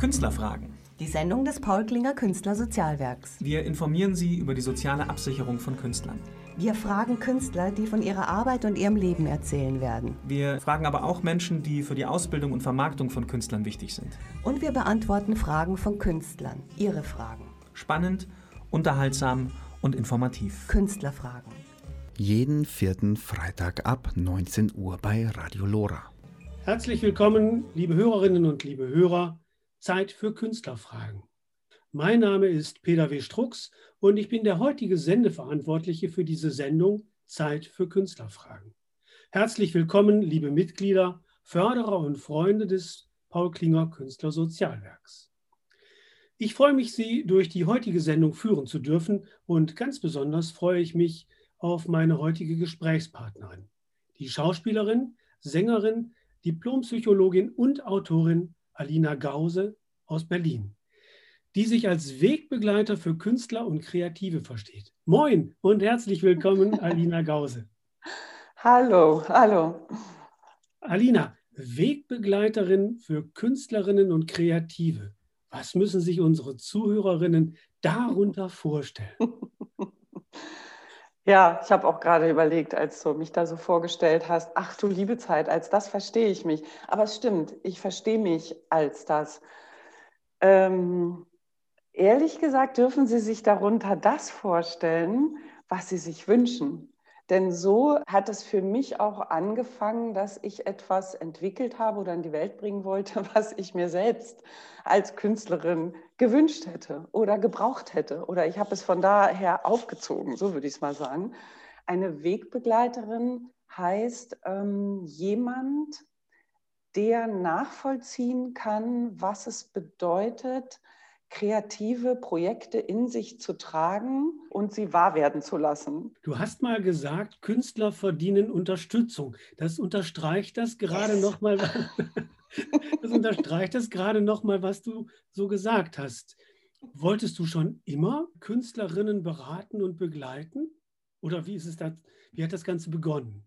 Künstlerfragen. Die Sendung des Paul Klinger Künstlersozialwerks. Wir informieren Sie über die soziale Absicherung von Künstlern. Wir fragen Künstler, die von ihrer Arbeit und ihrem Leben erzählen werden. Wir fragen aber auch Menschen, die für die Ausbildung und Vermarktung von Künstlern wichtig sind. Und wir beantworten Fragen von Künstlern. Ihre Fragen. Spannend, unterhaltsam und informativ. Künstlerfragen. Jeden vierten Freitag ab 19 Uhr bei Radio Lora. Herzlich willkommen, liebe Hörerinnen und liebe Hörer. Zeit für Künstlerfragen. Mein Name ist Peter W. Strux und ich bin der heutige Sendeverantwortliche für diese Sendung Zeit für Künstlerfragen. Herzlich willkommen, liebe Mitglieder, Förderer und Freunde des Paul Klinger Künstlersozialwerks. Ich freue mich, Sie durch die heutige Sendung führen zu dürfen und ganz besonders freue ich mich auf meine heutige Gesprächspartnerin, die Schauspielerin, Sängerin, Diplompsychologin und Autorin Alina Gause aus Berlin, die sich als Wegbegleiter für Künstler und Kreative versteht. Moin und herzlich willkommen, Alina Gause. Hallo, hallo. Alina, Wegbegleiterin für Künstlerinnen und Kreative. Was müssen sich unsere Zuhörerinnen darunter vorstellen? Ja, ich habe auch gerade überlegt, als du mich da so vorgestellt hast, ach du liebe Zeit, als das verstehe ich mich. Aber es stimmt, ich verstehe mich als das. Ähm, ehrlich gesagt dürfen Sie sich darunter das vorstellen, was Sie sich wünschen. Denn so hat es für mich auch angefangen, dass ich etwas entwickelt habe oder in die Welt bringen wollte, was ich mir selbst als Künstlerin gewünscht hätte oder gebraucht hätte. Oder ich habe es von daher aufgezogen, so würde ich es mal sagen. Eine Wegbegleiterin heißt ähm, jemand, der nachvollziehen kann, was es bedeutet, kreative Projekte in sich zu tragen und sie wahr werden zu lassen. Du hast mal gesagt, Künstler verdienen Unterstützung. Das unterstreicht das gerade yes. nochmal. Das unterstreicht das gerade nochmal, was du so gesagt hast. Wolltest du schon immer Künstlerinnen beraten und begleiten? Oder wie ist es da, wie hat das Ganze begonnen?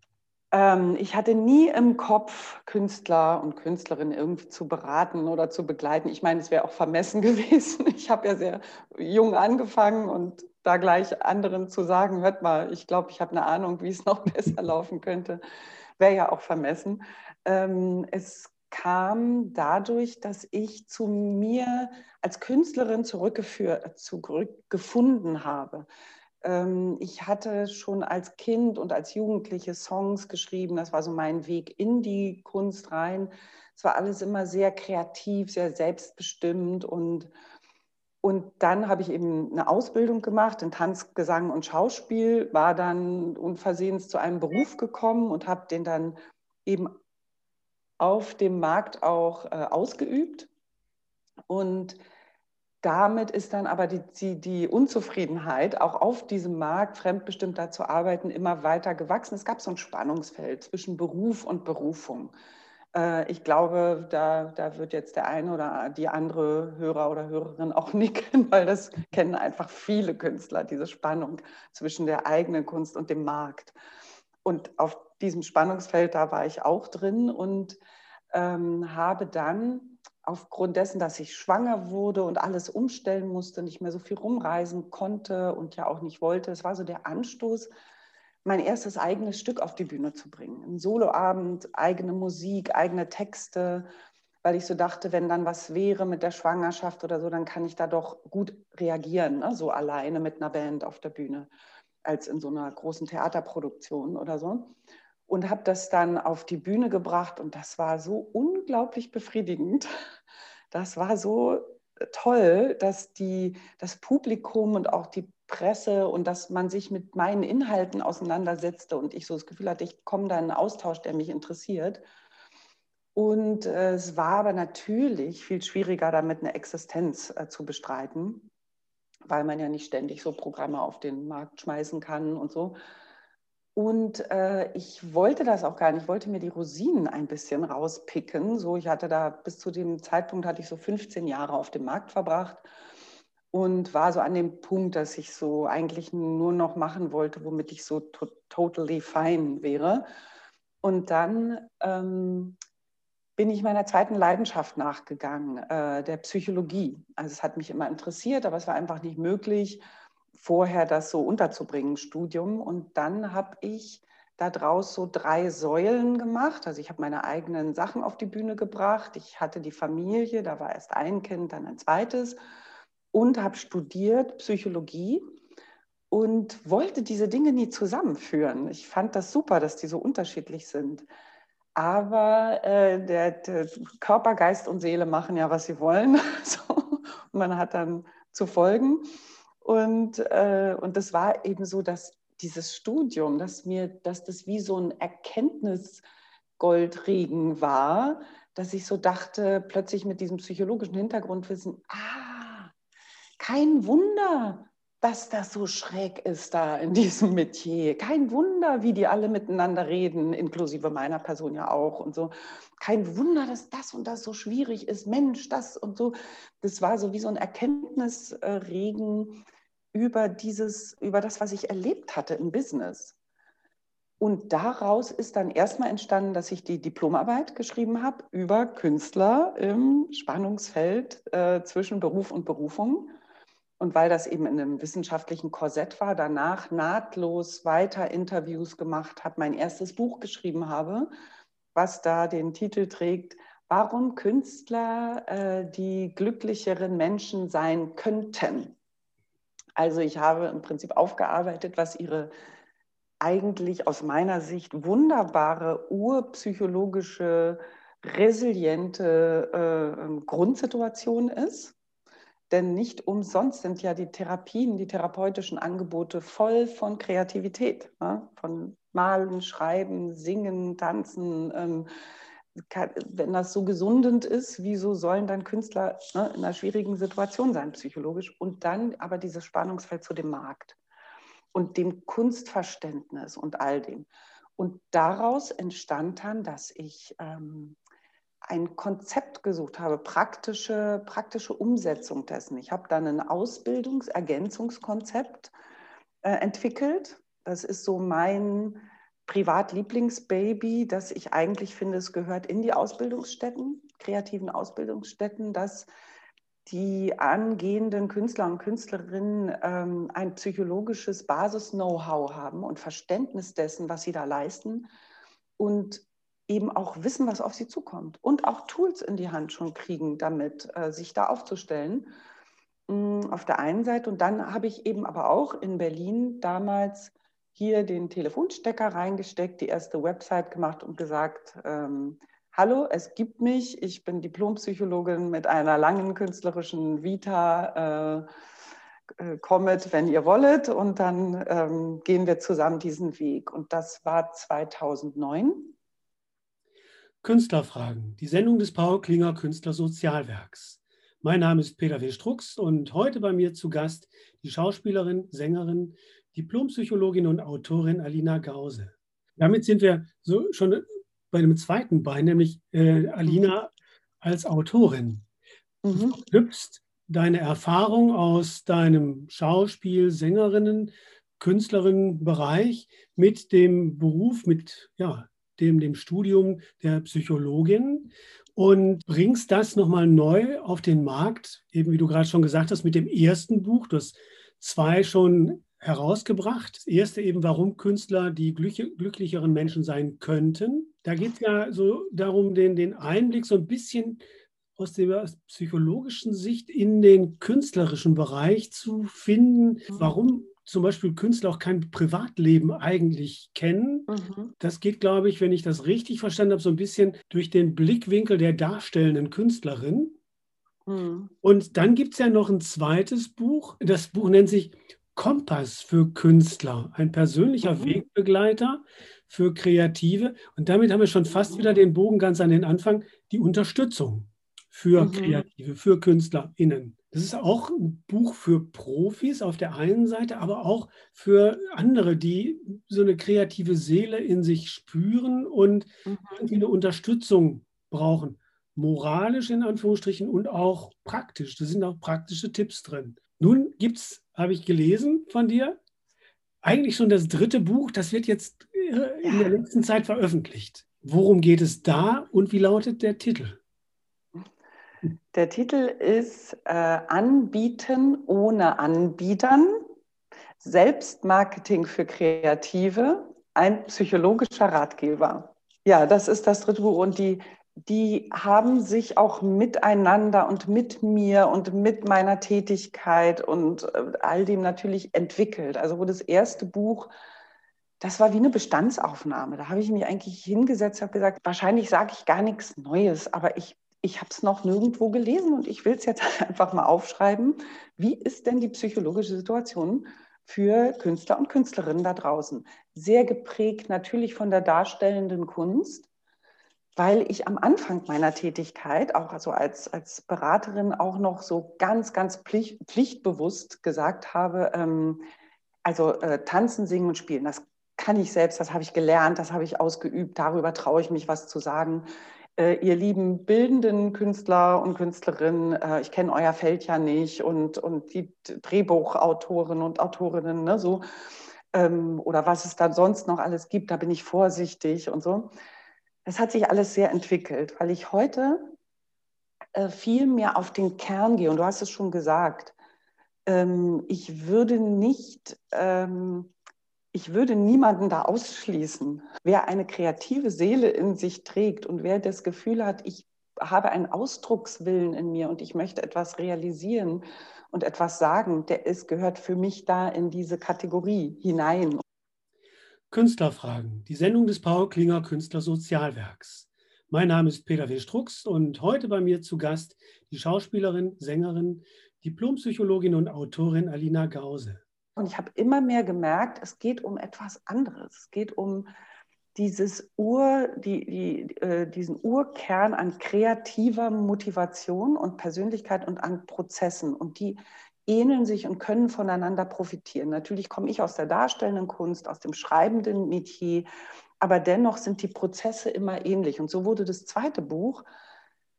Ähm, ich hatte nie im Kopf, Künstler und Künstlerinnen irgendwie zu beraten oder zu begleiten. Ich meine, es wäre auch vermessen gewesen. Ich habe ja sehr jung angefangen und da gleich anderen zu sagen, hört mal, ich glaube, ich habe eine Ahnung, wie es noch besser laufen könnte, wäre ja auch vermessen. Ähm, es kam dadurch, dass ich zu mir als Künstlerin zurückgefunden habe. Ähm, ich hatte schon als Kind und als Jugendliche Songs geschrieben. Das war so mein Weg in die Kunst rein. Es war alles immer sehr kreativ, sehr selbstbestimmt und und dann habe ich eben eine Ausbildung gemacht in Tanz, Gesang und Schauspiel, war dann unversehens zu einem Beruf gekommen und habe den dann eben auf dem Markt auch äh, ausgeübt. Und damit ist dann aber die, die, Unzufriedenheit, auch auf diesem Markt fremdbestimmter zu arbeiten, immer weiter gewachsen. Es gab so ein Spannungsfeld zwischen Beruf und Berufung. Äh, ich glaube, da, da wird jetzt der eine oder die andere Hörer oder Hörerin auch nicken, weil das kennen einfach viele Künstler, diese Spannung zwischen der eigenen Kunst und dem Markt. Und auf diesem Spannungsfeld, da war ich auch drin und ähm, habe dann aufgrund dessen, dass ich schwanger wurde und alles umstellen musste, nicht mehr so viel rumreisen konnte und ja auch nicht wollte, es war so der Anstoß, mein erstes eigenes Stück auf die Bühne zu bringen. Ein Soloabend, eigene Musik, eigene Texte, weil ich so dachte, wenn dann was wäre mit der Schwangerschaft oder so, dann kann ich da doch gut reagieren, ne? so alleine mit einer Band auf der Bühne, als in so einer großen Theaterproduktion oder so und habe das dann auf die Bühne gebracht und das war so unglaublich befriedigend. Das war so toll, dass die, das Publikum und auch die Presse und dass man sich mit meinen Inhalten auseinandersetzte und ich so das Gefühl hatte, ich komme da in einen Austausch, der mich interessiert. Und äh, es war aber natürlich viel schwieriger, damit eine Existenz äh, zu bestreiten, weil man ja nicht ständig so Programme auf den Markt schmeißen kann und so. Und äh, ich wollte das auch gar nicht. Ich wollte mir die Rosinen ein bisschen rauspicken. So, ich hatte da bis zu dem Zeitpunkt hatte ich so 15 Jahre auf dem Markt verbracht und war so an dem Punkt, dass ich so eigentlich nur noch machen wollte, womit ich so to totally fine wäre. Und dann ähm, bin ich meiner zweiten Leidenschaft nachgegangen, äh, der Psychologie. Also es hat mich immer interessiert, aber es war einfach nicht möglich, vorher das so unterzubringen, Studium. Und dann habe ich daraus so drei Säulen gemacht. Also ich habe meine eigenen Sachen auf die Bühne gebracht. Ich hatte die Familie, da war erst ein Kind, dann ein zweites und habe studiert Psychologie und wollte diese Dinge nie zusammenführen. Ich fand das super, dass die so unterschiedlich sind. Aber äh, der, der, Körper, Geist und Seele machen ja, was sie wollen. so. man hat dann zu folgen. Und, äh, und das war eben so, dass dieses Studium, dass mir, dass das wie so ein Erkenntnisgoldregen war, dass ich so dachte, plötzlich mit diesem psychologischen Hintergrundwissen, ah, kein Wunder, dass das so schräg ist da in diesem Metier. Kein Wunder, wie die alle miteinander reden, inklusive meiner Person ja auch und so. Kein Wunder, dass das und das so schwierig ist. Mensch, das und so. Das war so wie so ein Erkenntnisregen über dieses, über das, was ich erlebt hatte im Business. Und daraus ist dann erstmal entstanden, dass ich die Diplomarbeit geschrieben habe über Künstler im Spannungsfeld äh, zwischen Beruf und Berufung und weil das eben in einem wissenschaftlichen Korsett war, danach nahtlos weiter Interviews gemacht habe, mein erstes Buch geschrieben habe, was da den Titel trägt, warum Künstler äh, die glücklicheren Menschen sein könnten. Also ich habe im Prinzip aufgearbeitet, was ihre eigentlich aus meiner Sicht wunderbare urpsychologische, resiliente äh, Grundsituation ist denn nicht umsonst sind ja die Therapien, die therapeutischen Angebote voll von Kreativität, ne? von Malen, Schreiben, Singen, Tanzen. Ähm, wenn das so gesundend ist, wieso sollen dann Künstler ne, in einer schwierigen Situation sein, psychologisch? Und dann aber dieses Spannungsfeld zu dem Markt und dem Kunstverständnis und all dem. Und daraus entstand dann, dass ich ähm, ein Konzept gesucht habe, praktische, praktische Umsetzung dessen. Ich habe dann ein Ausbildungsergänzungskonzept äh, entwickelt. Das ist so mein Privatlieblingsbaby, das ich eigentlich finde, es gehört in die Ausbildungsstätten, kreativen Ausbildungsstätten, dass die angehenden Künstler und Künstlerinnen ähm, ein psychologisches Basis-Know-how haben und Verständnis dessen, was sie da leisten und eben auch wissen, was auf sie zukommt und auch Tools in die Hand schon kriegen, damit äh, sich da aufzustellen. Mm, auf der einen Seite und dann habe ich eben aber auch in Berlin damals hier den Telefonstecker reingesteckt, die erste Website gemacht und gesagt, ähm, hallo, es gibt mich, ich bin Diplompsychologin mit einer langen künstlerischen Vita. Äh, äh, kommet, wenn ihr wollet. Und dann ähm, gehen wir zusammen diesen Weg. Und das war 2009. Künstlerfragen, die Sendung des Paul Klinger Künstlersozialwerks. Mein Name ist Peter W. Strux und heute bei mir zu Gast die Schauspielerin, Sängerin, Diplompsychologin und Autorin Alina Gause. Damit sind wir so schon bei einem zweiten Bein, nämlich äh, Alina als Autorin. Mhm. Du hüpfst deine Erfahrung aus deinem Schauspiel, Sängerinnen, Künstlerinnenbereich mit dem Beruf, mit ja, dem, dem Studium der Psychologin und bringst das nochmal neu auf den Markt, eben wie du gerade schon gesagt hast, mit dem ersten Buch. Du hast zwei schon herausgebracht. Das erste eben, warum Künstler die glücklicheren Menschen sein könnten. Da geht es ja so darum, den, den Einblick so ein bisschen aus der psychologischen Sicht in den künstlerischen Bereich zu finden. Warum zum Beispiel Künstler auch kein Privatleben eigentlich kennen. Mhm. Das geht, glaube ich, wenn ich das richtig verstanden habe, so ein bisschen durch den Blickwinkel der darstellenden Künstlerin. Mhm. Und dann gibt es ja noch ein zweites Buch. Das Buch nennt sich Kompass für Künstler, ein persönlicher mhm. Wegbegleiter für Kreative. Und damit haben wir schon fast wieder den Bogen ganz an den Anfang, die Unterstützung für mhm. Kreative, für KünstlerInnen. Das ist auch ein Buch für Profis auf der einen Seite, aber auch für andere, die so eine kreative Seele in sich spüren und mhm. irgendwie eine Unterstützung brauchen. Moralisch in Anführungsstrichen und auch praktisch. Da sind auch praktische Tipps drin. Nun gibt es, habe ich gelesen von dir, eigentlich schon das dritte Buch, das wird jetzt äh, in der letzten Zeit veröffentlicht. Worum geht es da und wie lautet der Titel? Der Titel ist äh, Anbieten ohne Anbietern. Selbstmarketing für Kreative, ein psychologischer Ratgeber. Ja, das ist das dritte Buch und die, die haben sich auch miteinander und mit mir und mit meiner Tätigkeit und äh, all dem natürlich entwickelt. Also wo das erste Buch, das war wie eine Bestandsaufnahme. Da habe ich mich eigentlich hingesetzt, habe gesagt, wahrscheinlich sage ich gar nichts Neues, aber ich ich habe es noch nirgendwo gelesen und ich will es jetzt einfach mal aufschreiben. Wie ist denn die psychologische Situation für Künstler und Künstlerinnen da draußen? Sehr geprägt natürlich von der darstellenden Kunst, weil ich am Anfang meiner Tätigkeit, auch also als, als Beraterin, auch noch so ganz, ganz pflicht, pflichtbewusst gesagt habe, ähm, also äh, tanzen, singen und spielen, das kann ich selbst, das habe ich gelernt, das habe ich ausgeübt, darüber traue ich mich was zu sagen ihr lieben bildenden Künstler und Künstlerinnen, äh, ich kenne euer Feld ja nicht und, und die Drehbuchautoren und Autorinnen, ne, so, ähm, oder was es da sonst noch alles gibt, da bin ich vorsichtig und so. Es hat sich alles sehr entwickelt, weil ich heute äh, viel mehr auf den Kern gehe und du hast es schon gesagt. Ähm, ich würde nicht ähm, ich würde niemanden da ausschließen. Wer eine kreative Seele in sich trägt und wer das Gefühl hat, ich habe einen Ausdruckswillen in mir und ich möchte etwas realisieren und etwas sagen, der ist, gehört für mich da in diese Kategorie hinein. Künstlerfragen, die Sendung des Paul Klinger Künstlersozialwerks. Mein Name ist Peter W. Strux und heute bei mir zu Gast die Schauspielerin, Sängerin, Diplompsychologin und Autorin Alina Gause. Und ich habe immer mehr gemerkt, es geht um etwas anderes. Es geht um dieses Ur, die, die, äh, diesen Urkern an kreativer Motivation und Persönlichkeit und an Prozessen. Und die ähneln sich und können voneinander profitieren. Natürlich komme ich aus der darstellenden Kunst, aus dem schreibenden Metier, aber dennoch sind die Prozesse immer ähnlich. Und so wurde das zweite Buch,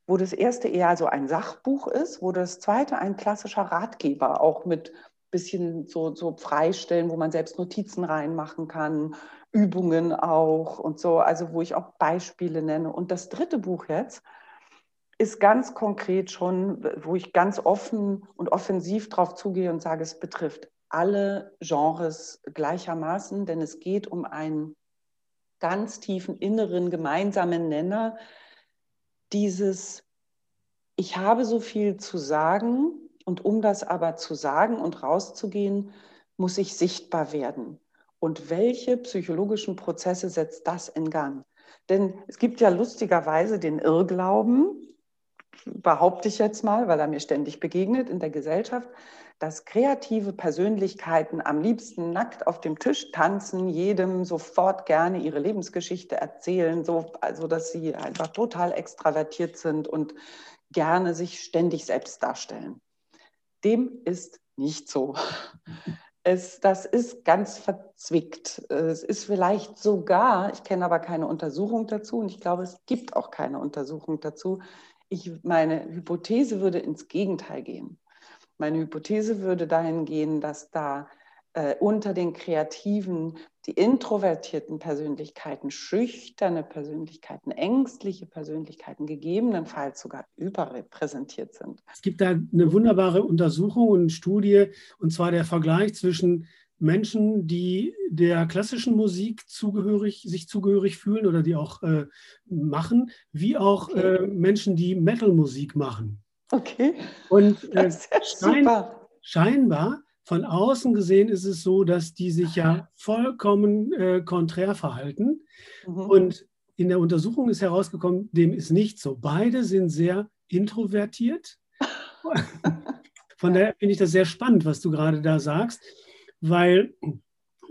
wo das erste eher so ein Sachbuch ist, wo das zweite ein klassischer Ratgeber auch mit bisschen so, so freistellen, wo man selbst Notizen reinmachen kann, Übungen auch und so, also wo ich auch Beispiele nenne. Und das dritte Buch jetzt ist ganz konkret schon, wo ich ganz offen und offensiv drauf zugehe und sage, es betrifft alle Genres gleichermaßen, denn es geht um einen ganz tiefen inneren gemeinsamen Nenner, dieses, ich habe so viel zu sagen, und um das aber zu sagen und rauszugehen, muss ich sichtbar werden. Und welche psychologischen Prozesse setzt das in Gang? Denn es gibt ja lustigerweise den Irrglauben, behaupte ich jetzt mal, weil er mir ständig begegnet in der Gesellschaft, dass kreative Persönlichkeiten am liebsten nackt auf dem Tisch tanzen, jedem sofort gerne ihre Lebensgeschichte erzählen, so, also dass sie einfach total extravertiert sind und gerne sich ständig selbst darstellen. Dem ist nicht so. Es, das ist ganz verzwickt. Es ist vielleicht sogar, ich kenne aber keine Untersuchung dazu und ich glaube, es gibt auch keine Untersuchung dazu. Ich, meine Hypothese würde ins Gegenteil gehen. Meine Hypothese würde dahin gehen, dass da äh, unter den Kreativen die introvertierten Persönlichkeiten, schüchterne Persönlichkeiten, ängstliche Persönlichkeiten gegebenenfalls sogar überrepräsentiert sind. Es gibt da eine wunderbare Untersuchung und Studie, und zwar der Vergleich zwischen Menschen, die der klassischen Musik zugehörig, sich zugehörig fühlen oder die auch äh, machen, wie auch okay. äh, Menschen, die Metal-Musik machen. Okay. Und äh, schein, scheinbar von außen gesehen ist es so, dass die sich ja vollkommen äh, konträr verhalten. Mhm. Und in der Untersuchung ist herausgekommen, dem ist nicht so. Beide sind sehr introvertiert. Von daher finde ich das sehr spannend, was du gerade da sagst, weil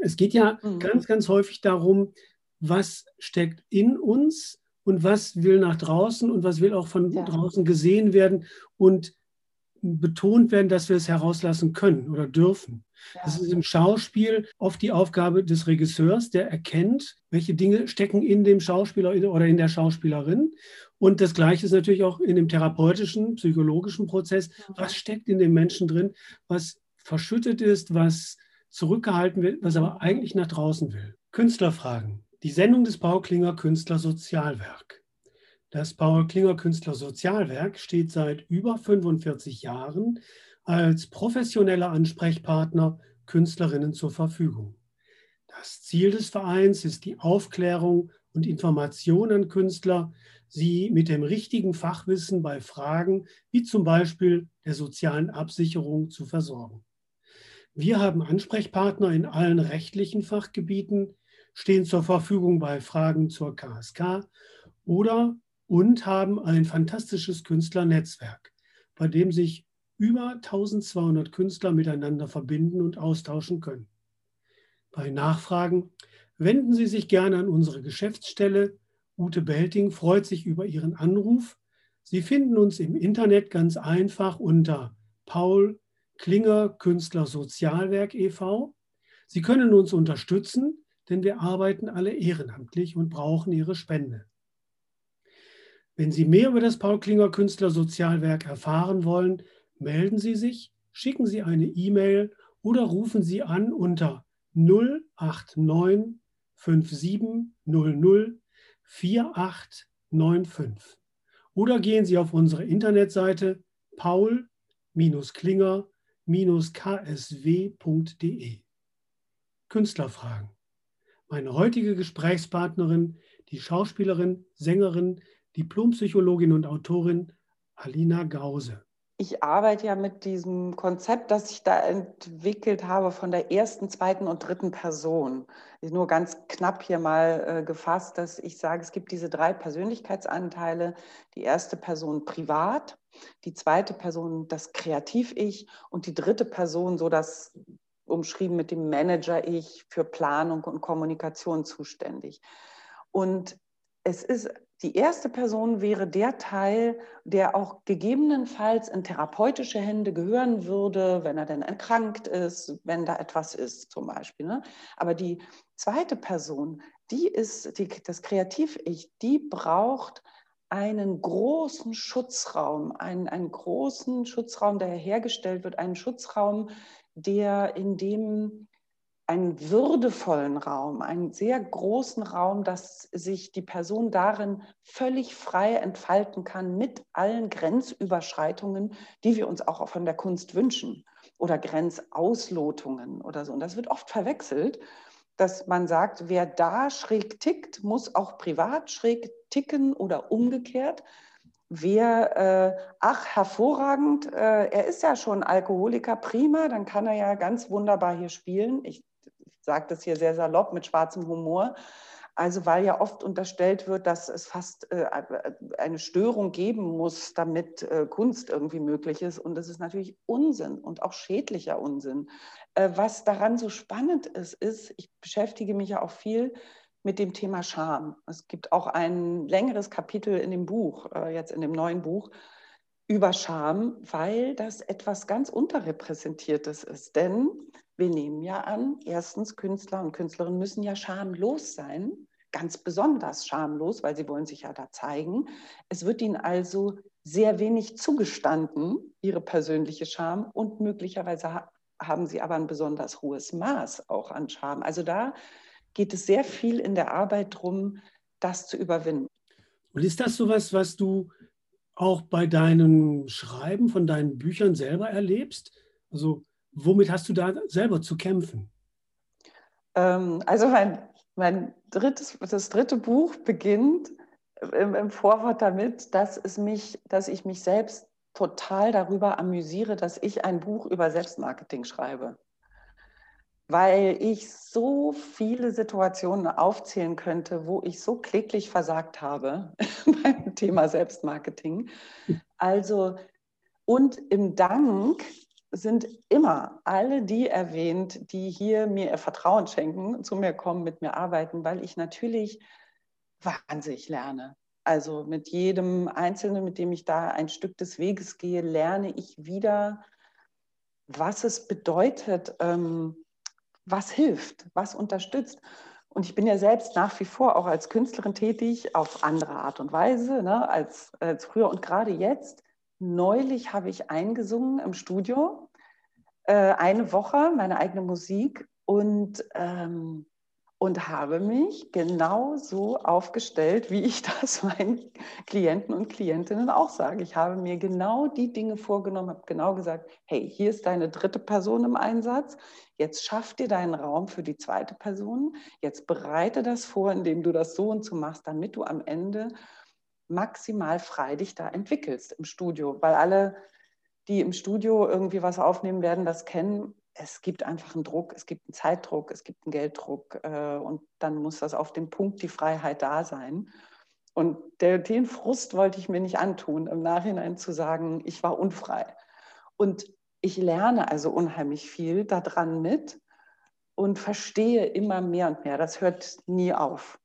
es geht ja mhm. ganz, ganz häufig darum, was steckt in uns und was will nach draußen und was will auch von ja. draußen gesehen werden. Und betont werden, dass wir es herauslassen können oder dürfen. Ja. Das ist im Schauspiel oft die Aufgabe des Regisseurs, der erkennt, welche Dinge stecken in dem Schauspieler oder in der Schauspielerin. Und das Gleiche ist natürlich auch in dem therapeutischen, psychologischen Prozess. Was steckt in dem Menschen drin, was verschüttet ist, was zurückgehalten wird, was aber eigentlich nach draußen will? Künstlerfragen. Die Sendung des Paul Klinger Künstler Sozialwerk. Das Paul Klinger Künstler Sozialwerk steht seit über 45 Jahren als professioneller Ansprechpartner Künstlerinnen zur Verfügung. Das Ziel des Vereins ist die Aufklärung und Information an Künstler, sie mit dem richtigen Fachwissen bei Fragen wie zum Beispiel der sozialen Absicherung zu versorgen. Wir haben Ansprechpartner in allen rechtlichen Fachgebieten, stehen zur Verfügung bei Fragen zur KSK oder und haben ein fantastisches Künstlernetzwerk, bei dem sich über 1200 Künstler miteinander verbinden und austauschen können. Bei Nachfragen wenden Sie sich gerne an unsere Geschäftsstelle. Ute Belting freut sich über Ihren Anruf. Sie finden uns im Internet ganz einfach unter Paul Klinger Künstler Sozialwerk e.V. Sie können uns unterstützen denn wir arbeiten alle ehrenamtlich und brauchen Ihre Spende. Wenn Sie mehr über das Paul Klinger Künstler Sozialwerk erfahren wollen, melden Sie sich, schicken Sie eine E-Mail oder rufen Sie an unter 089 5700 4895 oder gehen Sie auf unsere Internetseite paul-klinger-ksw.de. Künstlerfragen. Meine heutige Gesprächspartnerin, die Schauspielerin, Sängerin, Diplompsychologin und Autorin Alina Gause. Ich arbeite ja mit diesem Konzept, das ich da entwickelt habe, von der ersten, zweiten und dritten Person. Nur ganz knapp hier mal äh, gefasst, dass ich sage, es gibt diese drei Persönlichkeitsanteile. Die erste Person privat, die zweite Person das Kreativ-Ich und die dritte Person so das umschrieben mit dem Manager-Ich für Planung und Kommunikation zuständig. Und es ist, die erste Person wäre der Teil, der auch gegebenenfalls in therapeutische Hände gehören würde, wenn er denn erkrankt ist, wenn da etwas ist zum Beispiel. Ne? Aber die zweite Person, die ist die, das Kreativ-Ich, die braucht einen großen Schutzraum, einen, einen großen Schutzraum, der hergestellt wird, einen Schutzraum, der in dem einen würdevollen Raum, einen sehr großen Raum, dass sich die Person darin völlig frei entfalten kann mit allen Grenzüberschreitungen, die wir uns auch von der Kunst wünschen oder Grenzauslotungen oder so. Und das wird oft verwechselt, dass man sagt, wer da schräg tickt, muss auch privat schräg ticken oder umgekehrt wer, äh, ach, hervorragend, äh, er ist ja schon Alkoholiker, prima, dann kann er ja ganz wunderbar hier spielen. Ich, sage das hier sehr salopp mit schwarzem Humor. Also weil ja oft unterstellt wird, dass es fast äh, eine Störung geben muss, damit äh, Kunst irgendwie möglich ist. Und das ist natürlich Unsinn und auch schädlicher Unsinn. Äh, was daran so spannend ist, ist, ich beschäftige mich ja auch viel mit dem Thema Scham. Es gibt auch ein längeres Kapitel in dem Buch, äh, jetzt in dem neuen Buch, über Scham, weil das etwas ganz Unterrepräsentiertes ist. Denn wir nehmen ja an, erstens, Künstler und Künstlerinnen müssen ja schamlos sein, ganz besonders schamlos, weil sie wollen sich ja da zeigen. Es wird ihnen also sehr wenig zugestanden, ihre persönliche Scham, und möglicherweise haben sie aber ein besonders hohes Maß auch an Scham. Also da geht es sehr viel in der Arbeit darum, das zu überwinden. Und ist das sowas, was du auch bei deinem Schreiben von deinen Büchern selber erlebst? Also womit hast du da selber zu kämpfen? Ähm, also mein, mein drittes, das dritte Buch beginnt im, im Vorwort damit, dass, es mich, dass ich mich selbst total darüber amüsiere, dass ich ein Buch über Selbstmarketing schreibe weil ich so viele Situationen aufzählen könnte, wo ich so kläglich versagt habe beim Thema Selbstmarketing. Also, und im Dank sind immer alle die erwähnt, die hier mir ihr Vertrauen schenken, zu mir kommen, mit mir arbeiten, weil ich natürlich wahnsinnig lerne. Also mit jedem Einzelnen, mit dem ich da ein Stück des Weges gehe, lerne ich wieder, was es bedeutet, ähm, was hilft, was unterstützt. Und ich bin ja selbst nach wie vor auch als Künstlerin tätig, auf andere Art und Weise ne, als, als früher. Und gerade jetzt, neulich habe ich eingesungen im Studio, äh, eine Woche, meine eigene Musik. Und, ähm, und habe mich genau so aufgestellt, wie ich das meinen Klienten und Klientinnen auch sage. Ich habe mir genau die Dinge vorgenommen, habe genau gesagt, hey, hier ist deine dritte Person im Einsatz. Jetzt schaff dir deinen Raum für die zweite Person. Jetzt bereite das vor, indem du das so und so machst, damit du am Ende maximal frei dich da entwickelst im Studio. Weil alle, die im Studio irgendwie was aufnehmen werden, das kennen es gibt einfach einen Druck, es gibt einen Zeitdruck, es gibt einen Gelddruck äh, und dann muss das auf dem Punkt die Freiheit da sein. Und der, den Frust wollte ich mir nicht antun, im Nachhinein zu sagen, ich war unfrei. Und ich lerne also unheimlich viel daran mit und verstehe immer mehr und mehr. Das hört nie auf.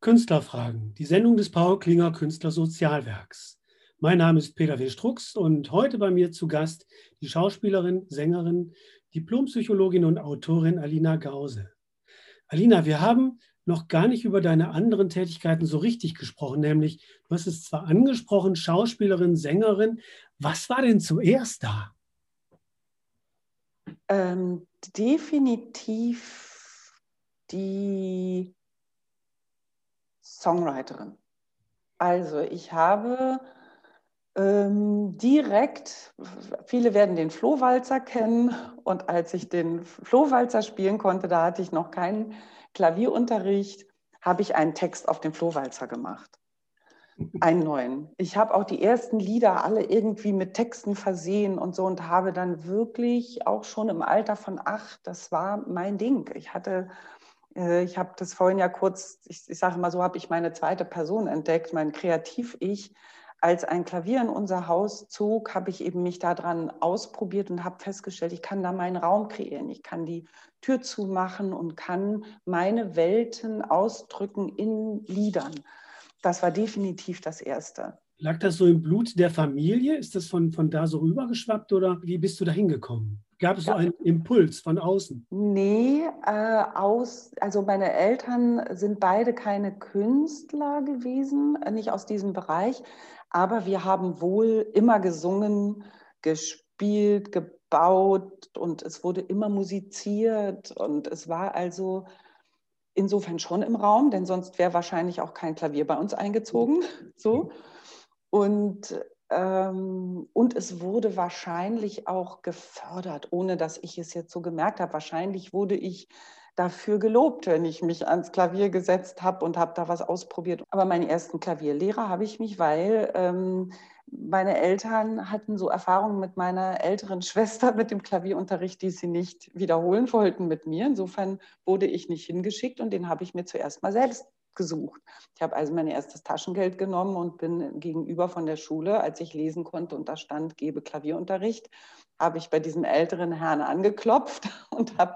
Künstlerfragen, die Sendung des Paul Klinger Künstlersozialwerks. Mein Name ist Peter W. Strux und heute bei mir zu Gast die Schauspielerin, Sängerin, Diplompsychologin und Autorin Alina Gause. Alina, wir haben noch gar nicht über deine anderen Tätigkeiten so richtig gesprochen, nämlich du hast es zwar angesprochen, Schauspielerin, Sängerin. Was war denn zuerst da? Ähm, definitiv die Songwriterin. Also ich habe direkt, viele werden den Flohwalzer kennen und als ich den Flohwalzer spielen konnte, da hatte ich noch keinen Klavierunterricht, habe ich einen Text auf den Flohwalzer gemacht. Einen neuen. Ich habe auch die ersten Lieder alle irgendwie mit Texten versehen und so und habe dann wirklich auch schon im Alter von acht, das war mein Ding. Ich hatte äh, ich habe das vorhin ja kurz, ich, ich sage mal so, habe ich meine zweite Person entdeckt, mein Kreativ-Ich als ein Klavier in unser Haus zog, habe ich eben mich daran ausprobiert und habe festgestellt, ich kann da meinen Raum kreieren. Ich kann die Tür zumachen und kann meine Welten ausdrücken in Liedern. Das war definitiv das Erste. Lag das so im Blut der Familie? Ist das von, von da so rübergeschwappt oder wie bist du da hingekommen? Gab es ja. so einen Impuls von außen? Nee, äh, aus, also meine Eltern sind beide keine Künstler gewesen, nicht aus diesem Bereich. Aber wir haben wohl immer gesungen, gespielt, gebaut und es wurde immer musiziert und es war also insofern schon im Raum, denn sonst wäre wahrscheinlich auch kein Klavier bei uns eingezogen. So. Und, ähm, und es wurde wahrscheinlich auch gefördert, ohne dass ich es jetzt so gemerkt habe. Wahrscheinlich wurde ich dafür gelobt, wenn ich mich ans Klavier gesetzt habe und habe da was ausprobiert. Aber meinen ersten Klavierlehrer habe ich mich, weil ähm, meine Eltern hatten so Erfahrungen mit meiner älteren Schwester mit dem Klavierunterricht, die sie nicht wiederholen wollten mit mir. Insofern wurde ich nicht hingeschickt und den habe ich mir zuerst mal selbst gesucht. Ich habe also mein erstes Taschengeld genommen und bin gegenüber von der Schule, als ich lesen konnte und da stand, gebe Klavierunterricht, habe ich bei diesem älteren Herrn angeklopft und habe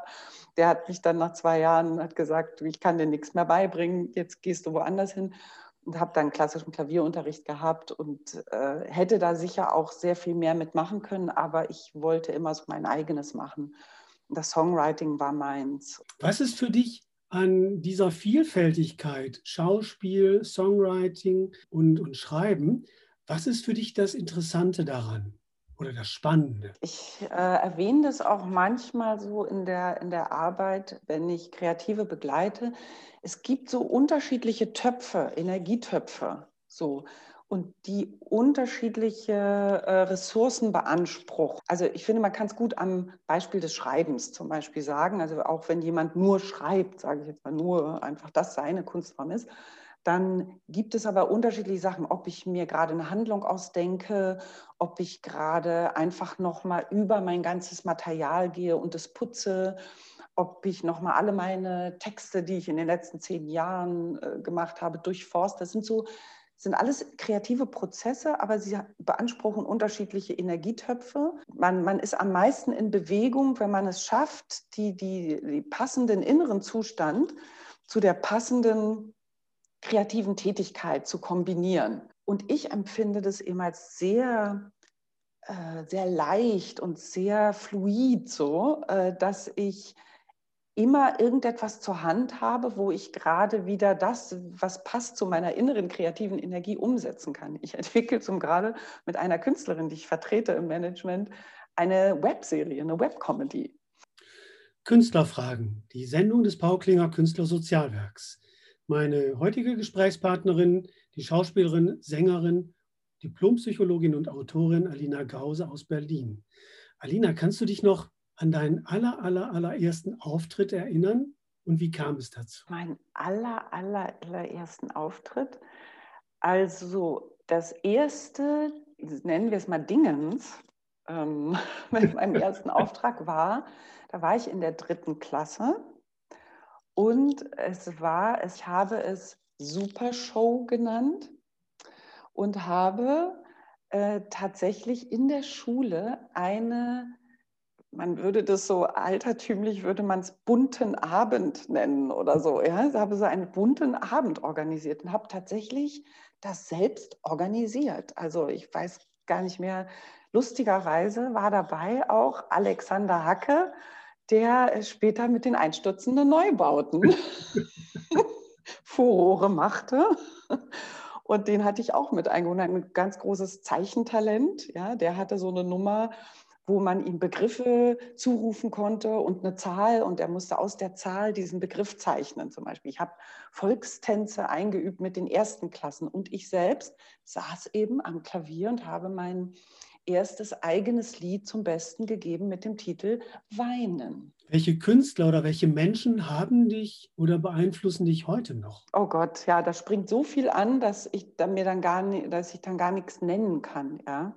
der hat mich dann nach zwei Jahren hat gesagt, ich kann dir nichts mehr beibringen, jetzt gehst du woanders hin. Und habe dann klassischen Klavierunterricht gehabt und äh, hätte da sicher auch sehr viel mehr mitmachen können, aber ich wollte immer so mein eigenes machen. Das Songwriting war meins. Was ist für dich an dieser Vielfältigkeit, Schauspiel, Songwriting und, und Schreiben, was ist für dich das Interessante daran? Oder das Spannende? Ich äh, erwähne das auch manchmal so in der, in der Arbeit, wenn ich Kreative begleite. Es gibt so unterschiedliche Töpfe, Energietöpfe, so und die unterschiedliche äh, Ressourcen beanspruchen. Also ich finde, man kann es gut am Beispiel des Schreibens zum Beispiel sagen. Also auch wenn jemand nur schreibt, sage ich jetzt mal nur einfach, das seine Kunstform ist, dann gibt es aber unterschiedliche Sachen, ob ich mir gerade eine Handlung ausdenke, ob ich gerade einfach nochmal über mein ganzes Material gehe und es putze, ob ich nochmal alle meine Texte, die ich in den letzten zehn Jahren äh, gemacht habe, durchforste. Das sind so, sind alles kreative Prozesse, aber sie beanspruchen unterschiedliche Energietöpfe. Man, man ist am meisten in Bewegung, wenn man es schafft, die, die, die passenden inneren Zustand zu der passenden kreativen Tätigkeit zu kombinieren. Und ich empfinde das eben als sehr, äh, sehr leicht und sehr fluid so, äh, dass ich immer irgendetwas zur Hand habe, wo ich gerade wieder das, was passt zu meiner inneren kreativen Energie umsetzen kann. Ich entwickle zum gerade mit einer Künstlerin, die ich vertrete im Management, eine Webserie, eine Webcomedy. Künstlerfragen, die Sendung des Paul Klinger Künstlersozialwerks. Meine heutige Gesprächspartnerin, die Schauspielerin, Sängerin, Diplompsychologin und Autorin Alina Gause aus Berlin. Alina, kannst du dich noch an deinen aller, aller, allerersten Auftritt erinnern und wie kam es dazu? Mein aller, aller, allerersten Auftritt. Also das erste, nennen wir es mal Dingens, ähm, mit meinem ersten Auftrag war, da war ich in der dritten Klasse und es war, ich habe es Super Show genannt und habe äh, tatsächlich in der Schule eine, man würde das so altertümlich, würde man es bunten Abend nennen oder so. Ja? Ich habe so einen bunten Abend organisiert und habe tatsächlich das selbst organisiert. Also ich weiß gar nicht mehr, lustigerweise war dabei auch Alexander Hacke, der später mit den einstürzenden Neubauten Furore machte. Und den hatte ich auch mit eingeholt. Ein ganz großes Zeichentalent. Ja, der hatte so eine Nummer, wo man ihm Begriffe zurufen konnte und eine Zahl und er musste aus der Zahl diesen Begriff zeichnen. Zum Beispiel, ich habe Volkstänze eingeübt mit den ersten Klassen und ich selbst saß eben am Klavier und habe mein erstes eigenes Lied zum Besten gegeben mit dem Titel Weinen. Welche Künstler oder welche Menschen haben dich oder beeinflussen dich heute noch? Oh Gott, ja, da springt so viel an, dass ich dann mir dann gar dass ich dann gar nichts nennen kann, ja.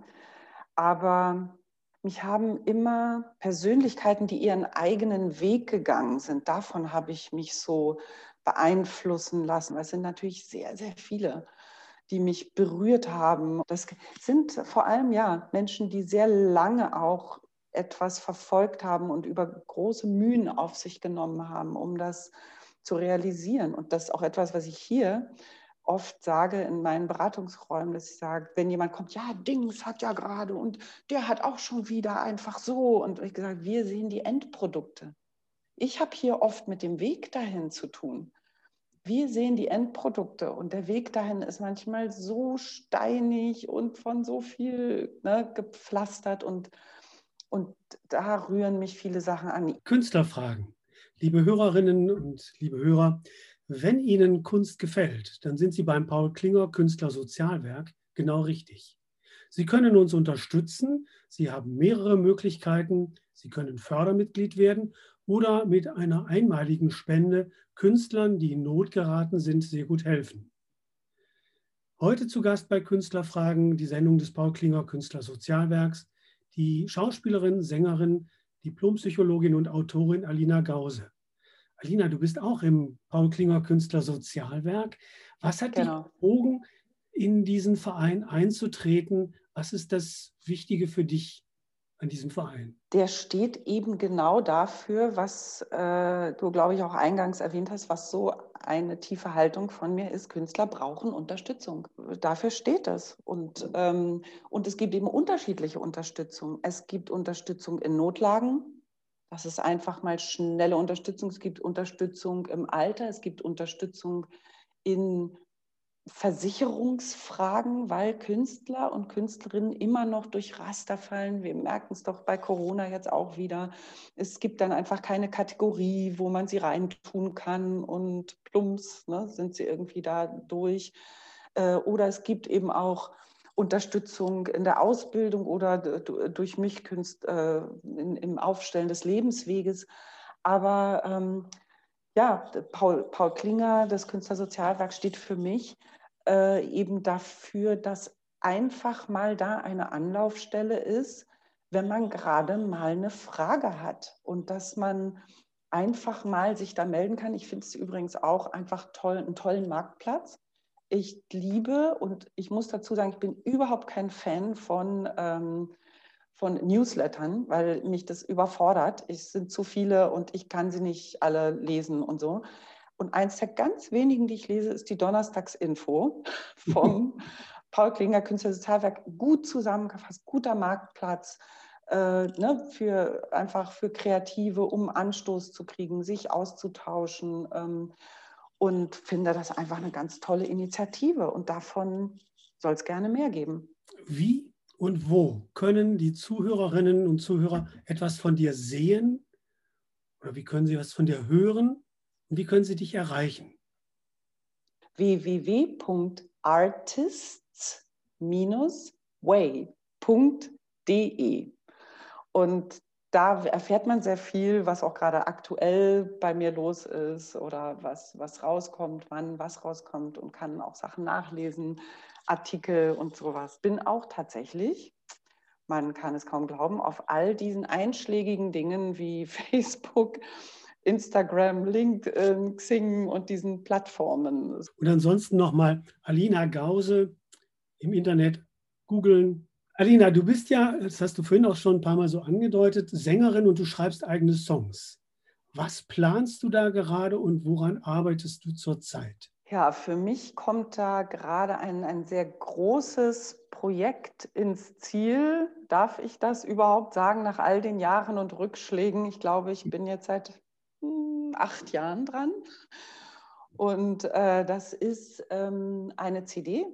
Aber mich haben immer Persönlichkeiten, die ihren eigenen Weg gegangen sind. Davon habe ich mich so beeinflussen lassen. Es sind natürlich sehr, sehr viele die mich berührt haben. Das sind vor allem ja Menschen, die sehr lange auch etwas verfolgt haben und über große Mühen auf sich genommen haben, um das zu realisieren. Und das ist auch etwas, was ich hier oft sage in meinen Beratungsräumen, dass ich sage, wenn jemand kommt, ja, Dings hat ja gerade und der hat auch schon wieder einfach so. Und ich gesagt, wir sehen die Endprodukte. Ich habe hier oft mit dem Weg dahin zu tun wir sehen die Endprodukte und der Weg dahin ist manchmal so steinig und von so viel ne, gepflastert und, und da rühren mich viele Sachen an. Künstlerfragen. Liebe Hörerinnen und liebe Hörer, wenn Ihnen Kunst gefällt, dann sind Sie beim Paul Klinger Künstler Sozialwerk genau richtig. Sie können uns unterstützen. Sie haben mehrere Möglichkeiten. Sie können Fördermitglied werden oder mit einer einmaligen Spende Künstlern, die in Not geraten sind, sehr gut helfen. Heute zu Gast bei Künstlerfragen die Sendung des Paul Klinger Künstlersozialwerks, die Schauspielerin, Sängerin, Diplompsychologin und Autorin Alina Gause. Alina, du bist auch im Paul Klinger Künstlersozialwerk. Was hat genau. dich bewogen, in diesen Verein einzutreten? Was ist das Wichtige für dich an diesem Verein? Der steht eben genau dafür, was äh, du, glaube ich, auch eingangs erwähnt hast, was so eine tiefe Haltung von mir ist. Künstler brauchen Unterstützung. Dafür steht es. Und, ähm, und es gibt eben unterschiedliche Unterstützung. Es gibt Unterstützung in Notlagen. Das ist einfach mal schnelle Unterstützung. Es gibt Unterstützung im Alter. Es gibt Unterstützung in Versicherungsfragen, weil Künstler und Künstlerinnen immer noch durch Raster fallen. Wir merken es doch bei Corona jetzt auch wieder. Es gibt dann einfach keine Kategorie, wo man sie reintun kann und plumps ne, sind sie irgendwie da durch. Äh, oder es gibt eben auch Unterstützung in der Ausbildung oder durch mich Künst, äh, im Aufstellen des Lebensweges. Aber ähm, ja, Paul, Paul Klinger, das Künstlersozialwerk, steht für mich äh, eben dafür, dass einfach mal da eine Anlaufstelle ist, wenn man gerade mal eine Frage hat und dass man einfach mal sich da melden kann. Ich finde es übrigens auch einfach toll, einen tollen Marktplatz. Ich liebe und ich muss dazu sagen, ich bin überhaupt kein Fan von ähm, von Newslettern, weil mich das überfordert. Es sind zu viele und ich kann sie nicht alle lesen und so. Und eins der ganz wenigen, die ich lese, ist die Donnerstagsinfo vom Paul Klinger Künstlersozialwerk. Gut zusammengefasst, guter Marktplatz äh, ne, für einfach für Kreative, um Anstoß zu kriegen, sich auszutauschen. Ähm, und finde das einfach eine ganz tolle Initiative. Und davon soll es gerne mehr geben. Wie und wo können die Zuhörerinnen und Zuhörer etwas von dir sehen? Oder wie können sie was von dir hören? Und wie können sie dich erreichen? www.artists-way.de und da erfährt man sehr viel, was auch gerade aktuell bei mir los ist oder was, was rauskommt, wann was rauskommt und kann auch Sachen nachlesen, Artikel und sowas. Bin auch tatsächlich, man kann es kaum glauben, auf all diesen einschlägigen Dingen wie Facebook, Instagram, LinkedIn, Xing und diesen Plattformen. Und ansonsten nochmal Alina Gause im Internet googeln, Alina, du bist ja, das hast du vorhin auch schon ein paar Mal so angedeutet, Sängerin und du schreibst eigene Songs. Was planst du da gerade und woran arbeitest du zurzeit? Ja, für mich kommt da gerade ein, ein sehr großes Projekt ins Ziel. Darf ich das überhaupt sagen nach all den Jahren und Rückschlägen? Ich glaube, ich bin jetzt seit hm, acht Jahren dran. Und äh, das ist ähm, eine CD,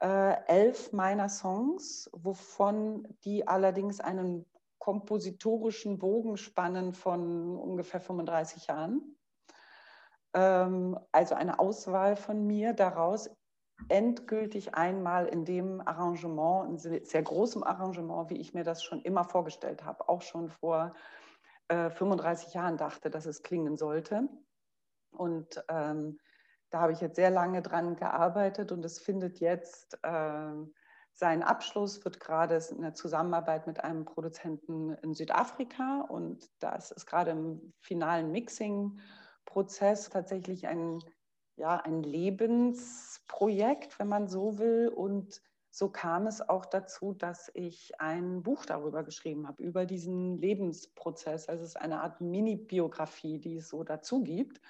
äh, elf meiner Songs, wovon die allerdings einen kompositorischen Bogen spannen von ungefähr 35 Jahren. Ähm, also eine Auswahl von mir daraus endgültig einmal in dem Arrangement, in sehr großem Arrangement, wie ich mir das schon immer vorgestellt habe, auch schon vor äh, 35 Jahren dachte, dass es klingen sollte. Und ähm, da habe ich jetzt sehr lange dran gearbeitet und es findet jetzt äh, seinen Abschluss, wird gerade in der Zusammenarbeit mit einem Produzenten in Südafrika und das ist gerade im finalen Mixing-Prozess tatsächlich ein, ja, ein Lebensprojekt, wenn man so will. Und so kam es auch dazu, dass ich ein Buch darüber geschrieben habe, über diesen Lebensprozess. Also es ist eine Art Mini-Biografie, die es so dazu gibt.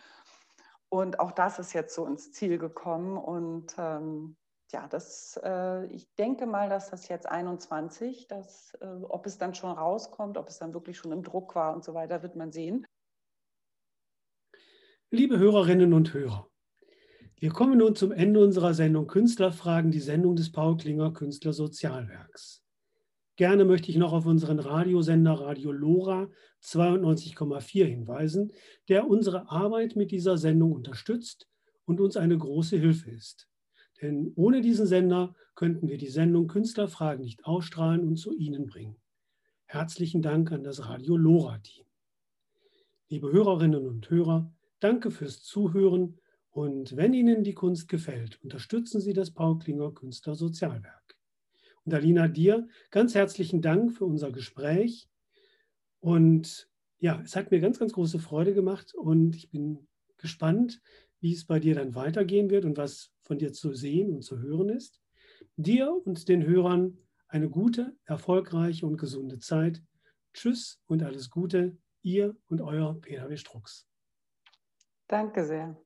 Und auch das ist jetzt so ins Ziel gekommen. Und ähm, ja, das, äh, ich denke mal, dass das jetzt 21, dass, äh, ob es dann schon rauskommt, ob es dann wirklich schon im Druck war und so weiter, wird man sehen. Liebe Hörerinnen und Hörer, wir kommen nun zum Ende unserer Sendung Künstlerfragen, die Sendung des Paul Klinger Künstlersozialwerks. Gerne möchte ich noch auf unseren Radiosender Radio Lora 92,4 hinweisen, der unsere Arbeit mit dieser Sendung unterstützt und uns eine große Hilfe ist. Denn ohne diesen Sender könnten wir die Sendung Künstlerfragen nicht ausstrahlen und zu Ihnen bringen. Herzlichen Dank an das Radio Lora-Team. Liebe Hörerinnen und Hörer, danke fürs Zuhören und wenn Ihnen die Kunst gefällt, unterstützen Sie das Paul Klinger Künstlersozialwerk. Und Alina, dir ganz herzlichen Dank für unser Gespräch. Und ja, es hat mir ganz, ganz große Freude gemacht und ich bin gespannt, wie es bei dir dann weitergehen wird und was von dir zu sehen und zu hören ist. Dir und den Hörern eine gute, erfolgreiche und gesunde Zeit. Tschüss und alles Gute, ihr und euer Peter W. Strux. Danke sehr.